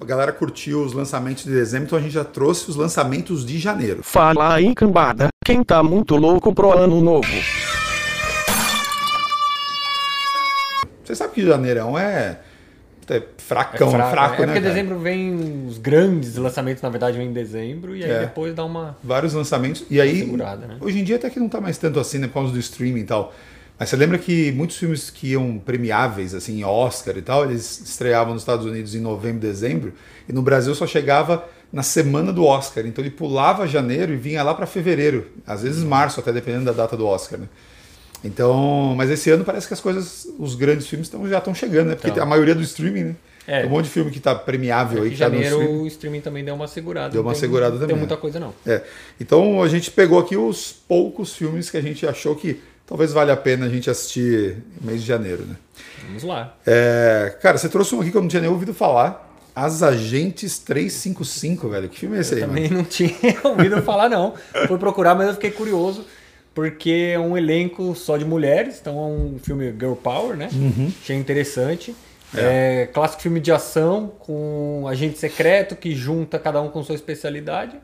A galera curtiu os lançamentos de dezembro, então a gente já trouxe os lançamentos de janeiro. Fala aí, cambada. Quem tá muito louco pro ano novo? Você sabe que janeirão é, é fracão, é fraco, fraco é, né? porque cara? dezembro vem os grandes lançamentos, na verdade, vem em dezembro, e aí é. depois dá uma. Vários lançamentos. E aí, né? hoje em dia até que não tá mais tanto assim, né? Por causa do streaming e tal. Mas você lembra que muitos filmes que iam premiáveis, assim, Oscar e tal, eles estreavam nos Estados Unidos em novembro, dezembro, e no Brasil só chegava na semana do Oscar. Então ele pulava janeiro e vinha lá para fevereiro, às vezes março, até dependendo da data do Oscar, né? Então, mas esse ano parece que as coisas, os grandes filmes tão, já estão chegando, né? Porque então. a maioria do streaming, né? É. Tem um monte de filme que está premiável é aí. Que janeiro tá o streaming também deu uma segurada. Deu uma tem, segurada também. Não tem muita coisa não. É. Então a gente pegou aqui os poucos filmes que a gente achou que talvez valha a pena a gente assistir no mês de janeiro, né? Vamos lá. É, cara, você trouxe um aqui que eu não tinha nem ouvido falar. As Agentes 355, velho. Que filme é esse eu aí, também mano? não tinha ouvido falar, não. Fui procurar, mas eu fiquei curioso. Porque é um elenco só de mulheres, então é um filme Girl Power, né? Uhum. Achei interessante. É. é. clássico filme de ação com agente secreto que junta cada um com sua especialidade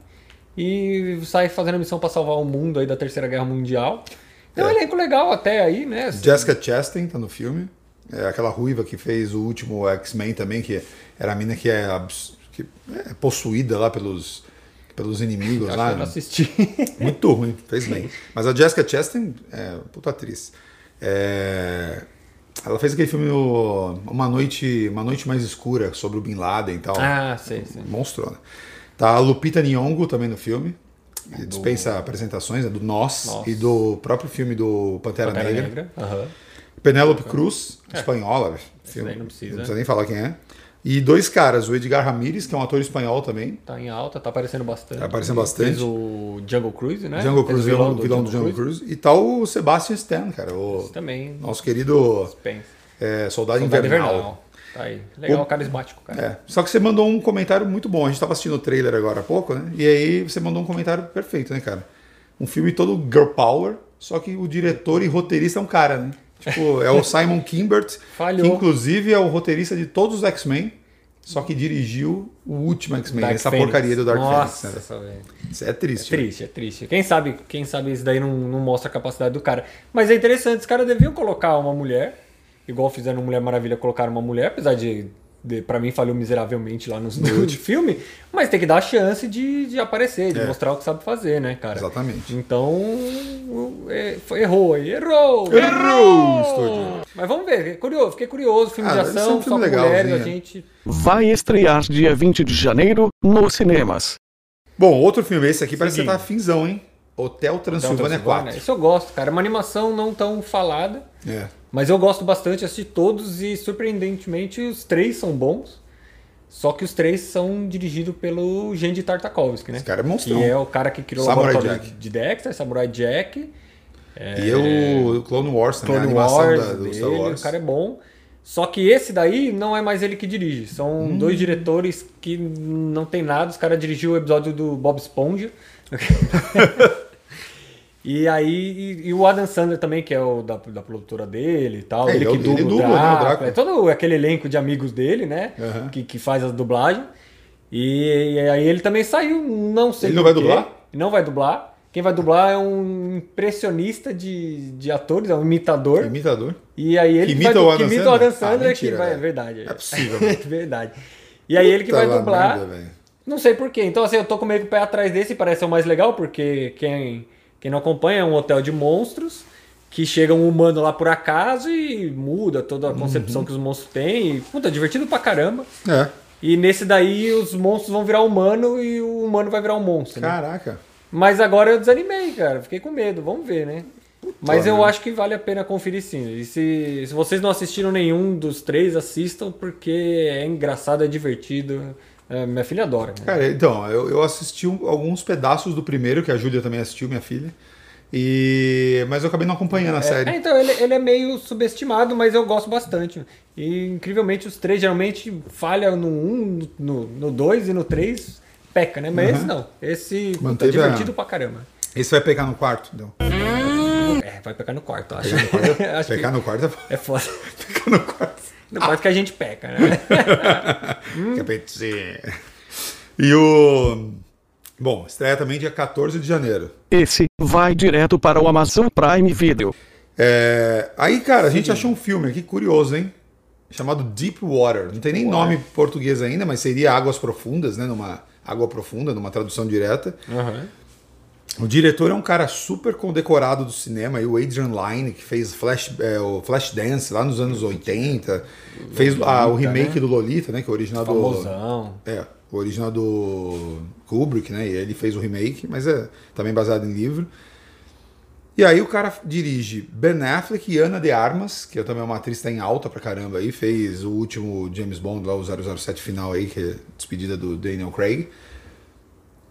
e sai fazendo a missão para salvar o mundo aí da Terceira Guerra Mundial. É um elenco legal até aí, né? Jessica Chastain tá no filme. É aquela ruiva que fez o último X-Men também, que era a mina que é, que é possuída lá pelos, pelos inimigos lá. Eu não assisti. Muito ruim, fez bem. Mas a Jessica Chastain é puta atriz. É... Ela fez aquele filme Uma Noite Uma Noite Mais Escura sobre o Bin Laden e tal. Ah, sei, sei. Monstro, né? Tá a Lupita Nyong'o também no filme do... dispensa apresentações, é do Nós Nossa. e do próprio filme do Pantera, Pantera Negra. Negra. Uhum. Penélope Cruz, é. espanhola. Filme, não precisa. Não precisa nem falar quem é. E dois caras, o Edgar Ramírez, que é um ator espanhol também. Tá em alta, tá aparecendo bastante. Tá aparecendo bastante. Fez o Jungle Cruise, né? Jungle Cruise, vilão, do, vilão do Jungle, Cruise. Cruise. E tá o Sebastian Stan, cara. O Esse também. Nosso querido é, Soldado, Soldado Invernal. Invernal. Tá aí. Legal, o... carismático, cara. É. Só que você mandou um comentário muito bom. A gente tava assistindo o trailer agora há pouco, né? E aí você mandou um comentário perfeito, né, cara? Um filme todo girl power, só que o diretor e roteirista é um cara, né? Tipo, é o Simon Kimbert, Falhou. que inclusive é o roteirista de todos os X-Men, só que dirigiu o último X-Men, essa porcaria do Dark Nossa, Phoenix. Né? Isso é triste. É triste, é triste. Quem sabe, quem sabe isso daí não, não mostra a capacidade do cara. Mas é interessante, os caras deviam colocar uma mulher, igual fizeram Mulher Maravilha, colocaram uma mulher, apesar de para mim falhou miseravelmente lá no, no último filme, mas tem que dar a chance de, de aparecer, de é. mostrar o que sabe fazer, né, cara? Exatamente. Então, é, errou aí, errou! Errou! Estúdio. Mas vamos ver, curioso, fiquei curioso, filme ah, de ação, um filme só legal, mulheres, a gente... Vai estrear dia 20 de janeiro nos cinemas. Bom, outro filme, esse aqui parece que tá finzão, hein? Hotel Transilvânia 4. Isso eu gosto, cara. Uma animação não tão falada. É. Mas eu gosto bastante, assisti todos e surpreendentemente os três são bons. Só que os três são dirigidos pelo Gendy Tartakovsky, né? Esse cara é monstrão. Que é o cara que criou Samurai o laboratório Jack. de Dexter, Samurai Jack. É... E o Clone Wars também, Clone a animação Wars da, do dele, Star Wars. O cara é bom. Só que esse daí não é mais ele que dirige. São hum. dois diretores que não tem nada. Os caras dirigiu o episódio do Bob Esponja. E aí, e, e, o Adam Sandler também, que é o da, da produtora dele e tal. É, ele, que dubla, ele dubla o Drácula, né, o Drácula. É todo aquele elenco de amigos dele, né? Uhum. Que, que faz a dublagem. E, e, aí ele também saiu, não sei Ele não vai quê. dublar? Não vai dublar. Quem vai dublar é um impressionista de, de atores, é um imitador. Imitador. E aí ele que imita vai, o Adam que imita Sandler? o Adam Sandler ah, mentira, que vai, é verdade. É possível. É verdade. E aí ele que vai Puta dublar. merda. Não sei porquê. Então, assim, eu tô com meio que o pé atrás desse, parece ser o mais legal, porque quem, quem não acompanha é um hotel de monstros, que chega um humano lá por acaso e muda toda a concepção que os monstros têm. E, puta, divertido pra caramba. É. E nesse daí os monstros vão virar humano e o humano vai virar um monstro. né? Caraca. Mas agora eu desanimei, cara. Fiquei com medo. Vamos ver, né? Mas eu acho que vale a pena conferir sim. E se, se vocês não assistiram nenhum dos três, assistam, porque é engraçado, é divertido. É, minha filha adora. Né? Cara, então, eu, eu assisti alguns pedaços do primeiro, que a Júlia também assistiu, minha filha. E... Mas eu acabei não acompanhando a série. É, então, ele, ele é meio subestimado, mas eu gosto bastante. E incrivelmente os três geralmente falham no 1, um, no 2 e no 3 peca, né? Mas Uhum. esse não. Esse Manteve divertido a- pra caramba. Esse vai pegar no quarto, então. É, vai pegar no quarto, acho. Pegar no quarto, Acho pegar que no quarto é é foda. pegar no quarto. No quarto que a gente peca, né? É. E o. Bom, estreia também dia 14 de janeiro. Esse vai direto para o Amazon Prime Video. É, Aí, cara, a gente achou um filme aqui curioso, hein? Chamado Deep Water. Não tem nem nome português ainda, mas seria Águas Profundas, né? Numa água profunda, numa tradução direta. Aham. O diretor é um cara super condecorado do cinema, o Adrian Lyne, que fez Flash, é, o Flashdance lá nos anos 80. Fez ah, o remake né? do Lolita, né? Que é o original do. Famosão. É, o original do Kubrick, né? E ele fez o remake, mas é também baseado em livro. E aí o cara dirige Ben Affleck e Ana de Armas, que também é uma atriz que tá em alta pra caramba aí, fez o último James Bond lá, o 007 final aí, que é a despedida do Daniel Craig.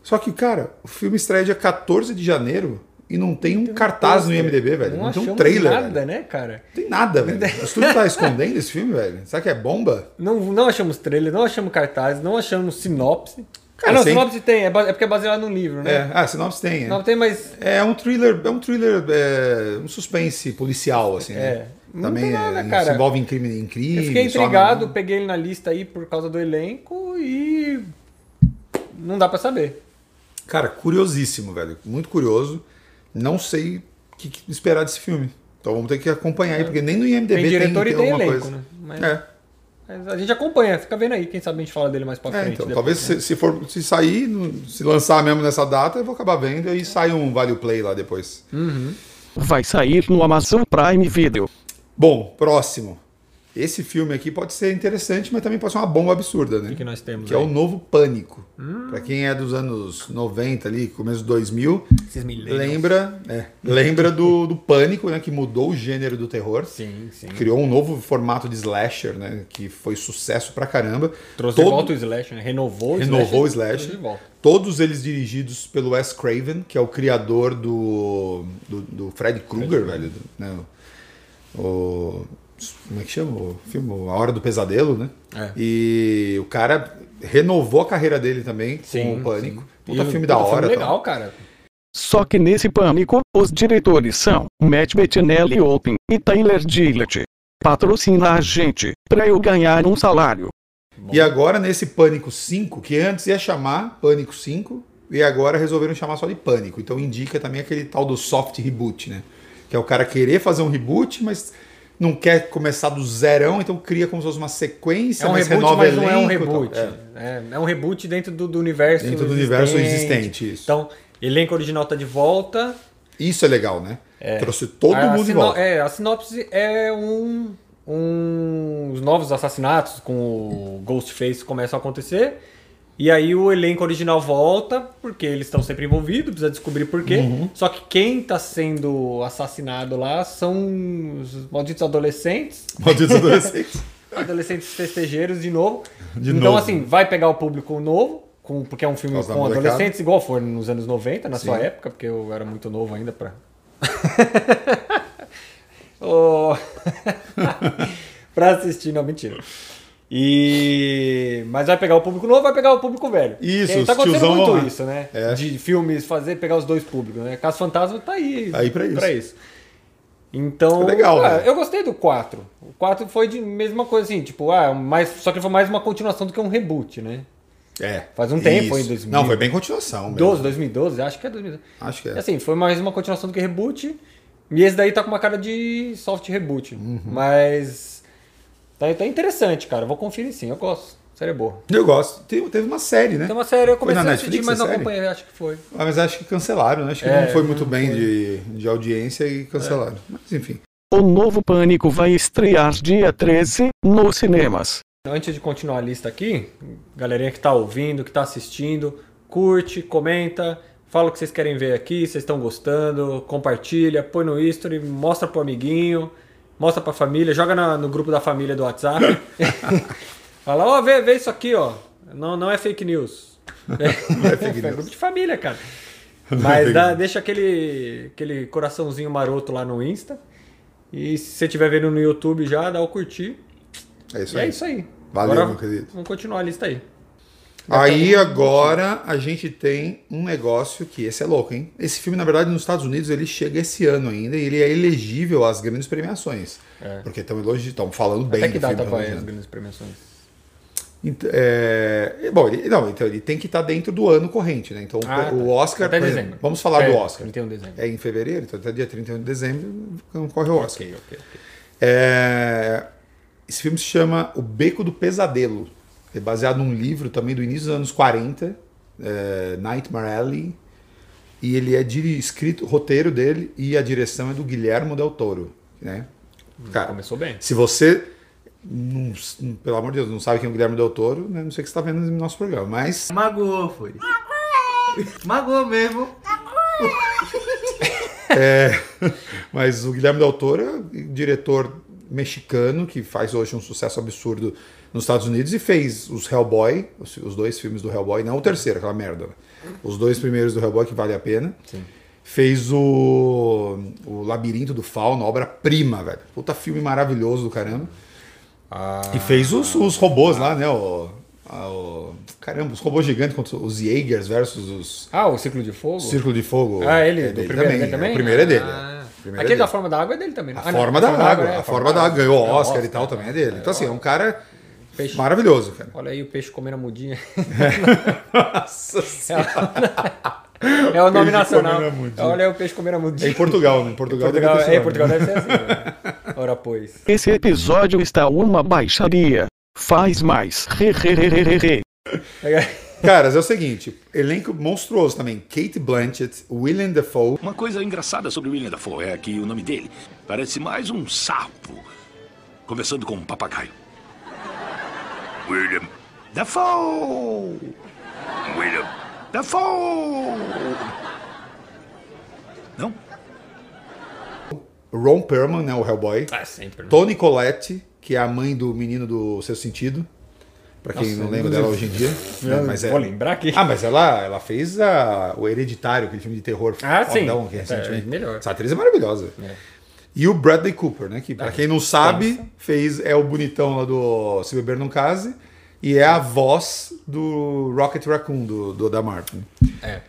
Só que, cara, o filme estreia dia 14 de janeiro e não tem um cartaz no IMDB, velho. Não, tem um trailer, nada, velho. né, cara? Não tem nada, velho. O estúdio tá escondendo esse filme, velho. Será que é bomba? Não, não achamos trailer, não achamos cartaz, não achamos sinopse. Cara, ah, não, sem- sinopse tem, é, é porque é baseado num livro, né? É, ah, sinopse tem. é. Não tem, mas É um thriller, é um thriller, é, um suspense policial, assim, né? É. Não Também tem nada, é, cara. se envolve em crime, em crime. eu fiquei só intrigado, na- peguei ele na lista aí por causa do elenco e não dá pra saber. Cara, curiosíssimo, velho. Muito curioso. Não sei o que, que esperar desse filme. Então vamos ter que acompanhar aí, porque nem no IMDB Tem diretor tem e tem alguma elenco, coisa. né? Mas, É, mas a gente acompanha, fica vendo aí, quem sabe a gente fala dele mais pra é, frente. então, depois, talvez né? se, se for se sair, no- se lançar mesmo nessa data, eu vou acabar vendo e aí sai um Vale Play lá depois. Vai sair no Amazon Prime Video. Bom, próximo. Esse filme aqui pode ser interessante, mas também pode ser uma bomba absurda, né? O que, que nós temos Que é aí? o novo Pânico. Pra quem é dos anos 90 ali, começo dos 2000, Esses millennials. lembra, é, lembra do, do Pânico, né? Que mudou o gênero do terror. Sim, sim. Criou um novo formato de slasher, né? Que foi sucesso pra caramba. Trouxe Todo- de volta o Slash, né? Renovou o Renovou o Slash. Slash. trouxe de volta. Todos eles dirigidos pelo Wes Craven, que é o criador do, do, do Fred Krueger, velho. do- né? O, como é que chama o filme? A Hora do Pesadelo, né? É. E o cara renovou a carreira dele também Sim, com o Pânico. sim. Puta E filme puta da hora. Filme tal. legal, cara. Só que nesse pânico, os diretores são Matt Bettinelli Open e Tyler Gillett. Patrocina a gente, pra eu ganhar um salário. E agora nesse Pânico 5, que antes ia chamar Pânico 5, e agora resolveram chamar só de Pânico. Então indica também aquele tal do soft reboot, né? Que é o cara querer fazer um reboot, mas não quer começar do zerão, então cria como se fosse uma sequência, É um mas reboot, renova mas não é um elenco reboot. É. É. é um reboot dentro do, do universo Dentro do universo existente, isso. Então, elenco original tá de volta. Isso é legal, né? Trouxe todo a, mundo de sino- volta. É, a sinopse é um, um... Os novos assassinatos com o Ghostface começam a acontecer. E aí o elenco original volta, porque eles estão sempre envolvidos, precisa descobrir por quê. Uhum. Só que quem tá sendo assassinado lá são os malditos adolescentes. Malditos adolescentes. adolescentes festejeiros de novo. De então, novo. assim, vai pegar o público novo, com, porque é um filme da com adolescentes, igual foi nos anos 90, na sua Sim. época, porque eu era muito novo ainda pra. Ô, pra assistir, não, mentira. E. Mas vai pegar o público novo, vai pegar o público velho. Isso, os tá acontecendo muito lá. isso, né? É. De filmes fazer, pegar os dois públicos, né? Caso Fantasma tá aí. Tá aí pra isso. Então, É legal, ah, né? eu gostei do 4. O 4 foi de mesma coisa assim, tipo, ah, mais, só que foi mais uma continuação do que um reboot, né? É. Faz um tempo, Isso. foi em 2000. Não, foi bem continuação. mesmo. 12, 2012, acho que é 2012. Acho que é. Assim, foi mais uma continuação do que reboot. E esse daí tá com uma cara de soft reboot. Uhum. Mas tá, tá interessante, cara. Vou conferir sim, eu gosto. Série é boa. Eu gosto. Teve, teve uma série, né? Tem uma série, eu comecei a assistir, Netflix mas a não série? acompanhei, acho que foi. Ah, mas acho que cancelaram, né? Acho que É, não foi muito não bem foi. de, de audiência e cancelaram. Mas enfim. O novo Pânico vai estrear dia 13 nos cinemas. Antes de continuar a lista aqui, galerinha que tá ouvindo, que tá assistindo, curte, comenta, fala o que vocês querem ver aqui, vocês estão gostando, compartilha, põe no history, mostra pro amiguinho, mostra pra família, joga na- no grupo da família do WhatsApp. fala, ó, vê, vê isso aqui, ó. Não, não é fake news. Não é fake É news. grupo de família, cara. Não é Mas fake dá- deixa aquele, aquele coraçãozinho maroto lá no Insta. E se você estiver vendo no YouTube já, dá o curtir. É isso E aí. é isso aí. Valeu, Agora, meu querido. Vamos continuar a lista aí. Aí agora a gente tem um negócio que esse é louco, hein? Esse filme, na verdade, nos Estados Unidos, ele chega esse ano ainda e ele é elegível às grandes premiações. É. Porque estão elogi- estão falando bem Até que do data filme. vai elogiando. as grandes premiações? É, bom, ele, não, então ele tem que estar dentro do ano corrente, né? Então Ah, o tá. Oscar, Até por exemplo, dezembro. vamos falar É, do Oscar. 31 de dezembro. É em fevereiro, então até dia 31 de dezembro corre o Oscar. Ok, ok, ok. É, esse filme se chama O Beco do Pesadelo. É baseado num livro também do início dos anos 40, é, Nightmare Alley. E ele é diri- escrito, o roteiro dele e a direção é do Guilhermo Del Toro. Né? Cara, Começou bem. se você, não- pelo amor de Deus, não sabe quem é o Guilherme Del Toro, né? não sei o que você está vendo no nosso programa, mas Magoou, foi. Magoou mesmo. Mas o Guilherme Del Toro é um diretor mexicano que faz hoje um sucesso absurdo nos Estados Unidos e fez os Hellboy, os, os dois filmes do Hellboy, não o terceiro, aquela merda. né? Os dois primeiros do Hellboy que vale a pena. Fez o, o Labirinto do Fauno, obra-prima, velho. Puta filme maravilhoso do caramba. E fez os, os robôs lá, né? O, a- o- caramba, os robôs gigantes contra os Jaegers versus os Ah, o Ciclo de Fogo? Círculo de Fogo. Ah, ele, é do dele primeiro também. dele também? O primeiro é dele. Ah. é. Primeiro é Aquele da forma da água é dele também. A Ah, não, forma da água, né? a forma da água ganhou É, Oscar e Oscar, tal também é dele. Então assim, é um cara Peixe. maravilhoso, cara. Olha aí o peixe comendo a mudinha. Nossa É o nome Peixe nacional. Olha aí o peixe comendo a É mudinha. em Portugal, né? Em Portugal, Portugal, deve ter é, em esse Portugal nome. deve ser assim. né? Ora, pois. Esse episódio está uma baixaria. Faz mais. Re, re, re, re. Caras, é o seguinte, elenco monstruoso também. Kate Blanchett, Willem Dafoe, Uma coisa engraçada sobre William Dafoe é que o nome dele parece mais um sapo, conversando com um papagaio. William Dafoe! William Dafoe! Não? Ron Perlman, né, o Hellboy, Ah, sempre. Toni Collette, que é a mãe do menino do Seu Sentido, pra quem Nossa, não lembra dela hoje em dia. né, mas é... Vou lembrar aqui. Ah, mas ela, ela fez a, o Hereditário, aquele filme de terror. Ah, sim. que É, recentemente- melhor. Essa atriz é maravilhosa. E o Bradley Cooper, né? Que pra quem não sabe, fez é o bonitão lá do Se Beber Não Case e é a voz do Rocket Raccoon, do, do da Martin. É.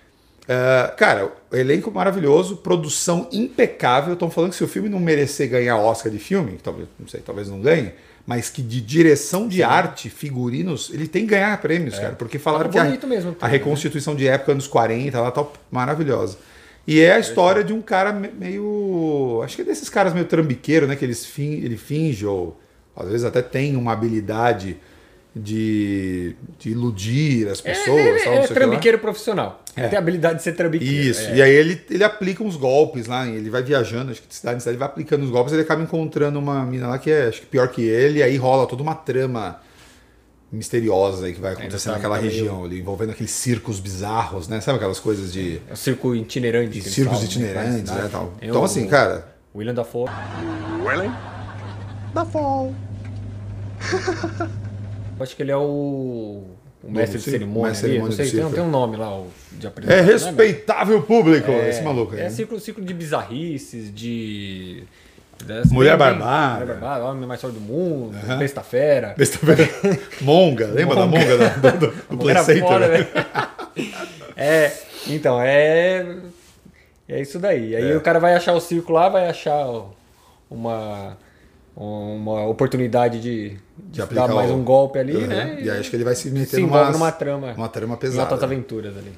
É, cara, elenco maravilhoso, produção impecável. Estão falando que se o filme não merecer ganhar Oscar de filme, que talvez, não sei, talvez não ganhe, mas que de direção de arte, figurinos, ele tem que ganhar prêmios, cara. Porque falaram Tava que a, mesmo a reconstituição de época, anos 40, ela tá maravilhosa. E é a história de um cara me- meio. Acho que é desses caras meio trambiqueiro, né? Que eles fin, ele finge, ou às vezes até tem uma habilidade de, de iludir as pessoas. ele tal, é trambiqueiro profissional. Ele É. tem a habilidade de ser trambiqueiro. Isso. É. E aí ele, ele aplica uns golpes lá, ele vai viajando, acho que de cidade em cidade, vai aplicando os golpes, ele acaba encontrando uma mina lá que é acho que pior que ele, e aí rola toda uma trama misteriosa aí que vai acontecer tá- naquela tá meio- região ali, envolvendo aqueles circos bizarros, né? Sabe aquelas coisas de É o circo itinerante. eles circos falam, itinerantes, né? né, tal. Tem Então o- assim, cara, William Dafoe. William Eu acho que ele é o, o mestre de cerimônia. mestre ali, de não cerimônia sei, tem, um- tem um nome lá de é apresentação. né, respeitável público meu? esse maluco aí. É né? ciclo, ciclo de bizarrices, de. Mulher Barbada. Mulher Barbada, Homem Mais Forte do Mundo, Besta Fera. Besta feira. Monga, lembra da Monga da- do, do, do Play Center? né? é, então, é. É isso daí. Aí É. o cara vai achar o circo lá, vai achar uma. Uma oportunidade de, de aplicar dar mais o- um golpe ali, Uhum. né? E acho que ele vai se meter se numas- numa trama. Uma trama pesada. altas aventuras ali.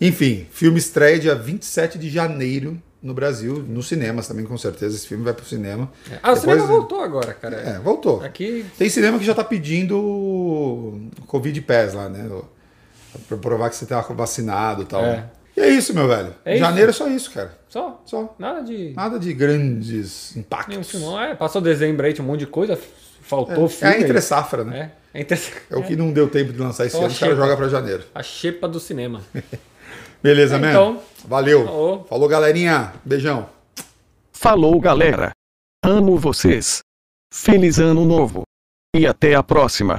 Enfim, filme estreia dia 27 de janeiro no Brasil, nos cinemas também, com certeza. Esse filme vai pro cinema. Ah, o Depois- cinema voltou agora, cara. É, voltou. Aqui. Tem cinema que já tá pedindo o Covid Pass lá, né? O- Pra provar que você tá vacinado e tal. É. E é isso, meu velho. É isso. Janeiro é só isso, cara. Só. Só. Nada de. Nada de grandes Nenhum impactos. não. É, passou dezembro aí, tinha um monte de coisa. Faltou É, filme. é entre safra, né? É, é entre... É. o que não deu tempo de lançar esse Só ano, os caras chega. jogam pra janeiro. A xepa do cinema. Beleza, É, man? então. Valeu. Falou. Falou, galerinha. Beijão. Falou, galera. Amo vocês. Feliz ano novo. E até a próxima.